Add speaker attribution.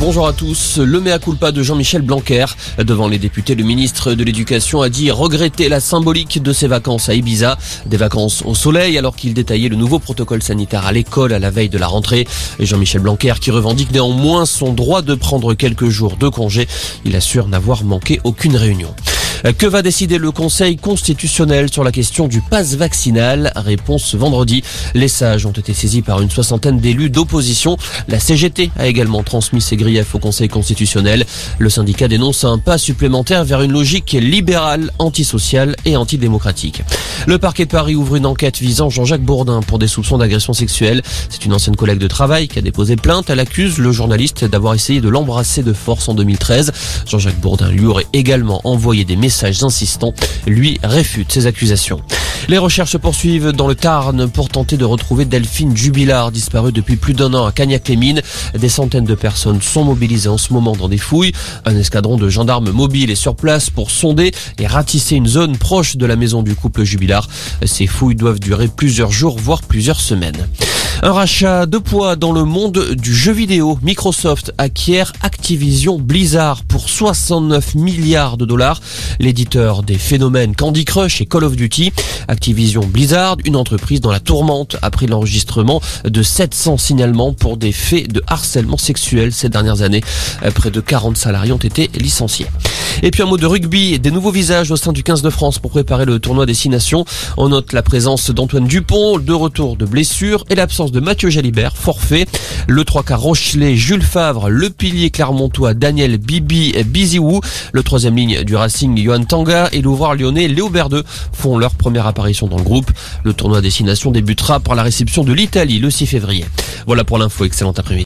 Speaker 1: Bonjour à tous. Le mea culpa de Jean-Michel Blanquer. Devant les députés, le ministre de l'Éducation a dit regretter la symbolique de ses vacances à Ibiza. Des vacances au soleil alors qu'il détaillait le nouveau protocole sanitaire à l'école à la veille de la rentrée. Jean-Michel Blanquer qui revendique néanmoins son droit de prendre quelques jours de congé. Il assure n'avoir manqué aucune réunion. Que va décider le Conseil constitutionnel sur la question du pass vaccinal Réponse vendredi. Les sages ont été saisis par une soixantaine d'élus d'opposition. La CGT a également transmis ses griefs au Conseil constitutionnel. Le syndicat dénonce un pas supplémentaire vers une logique libérale, antisociale et antidémocratique. Le parquet de Paris ouvre une enquête visant Jean-Jacques Bourdin pour des soupçons d'agression sexuelle. C'est une ancienne collègue de travail qui a déposé plainte. Elle accuse le journaliste d'avoir essayé de l'embrasser de force en 2013. Jean-Jacques Bourdin lui aurait également envoyé des messages messages insistants, lui réfute ces accusations. Les recherches se poursuivent dans le Tarn pour tenter de retrouver Delphine Jubilard, disparue depuis plus d'un an à Cagnac-les-Mines. Des centaines de personnes sont mobilisées en ce moment dans des fouilles. Un escadron de gendarmes mobiles est sur place pour sonder et ratisser une zone proche de la maison du couple Jubilard. Ces fouilles doivent durer plusieurs jours, voire plusieurs semaines. Un rachat de poids dans le monde du jeu vidéo. Microsoft acquiert Activision Blizzard pour 69 milliards de dollars. L'éditeur des phénomènes Candy Crush et Call of Duty. Activision Blizzard, une entreprise dans la tourmente après l'enregistrement de 700 signalements pour des faits de harcèlement sexuel ces dernières années. Près de 40 salariés ont été licenciés. Et puis un mot de rugby, des nouveaux visages au sein du 15 de France pour préparer le tournoi des 6 nations. On note la présence d'Antoine Dupont, de retour de blessure et l'absence de Mathieu Jalibert, forfait. Le 3 quarts Rochelet, Jules Favre, le pilier clermontois Daniel Bibi Biziou, le troisième ligne du Racing Johan Tanga et l'ouvreur lyonnais Léo Berdeux font leur première apparition dans le groupe. Le tournoi des 6 nations débutera par la réception de l'Italie le 6 février. Voilà pour l'info, excellent après-midi.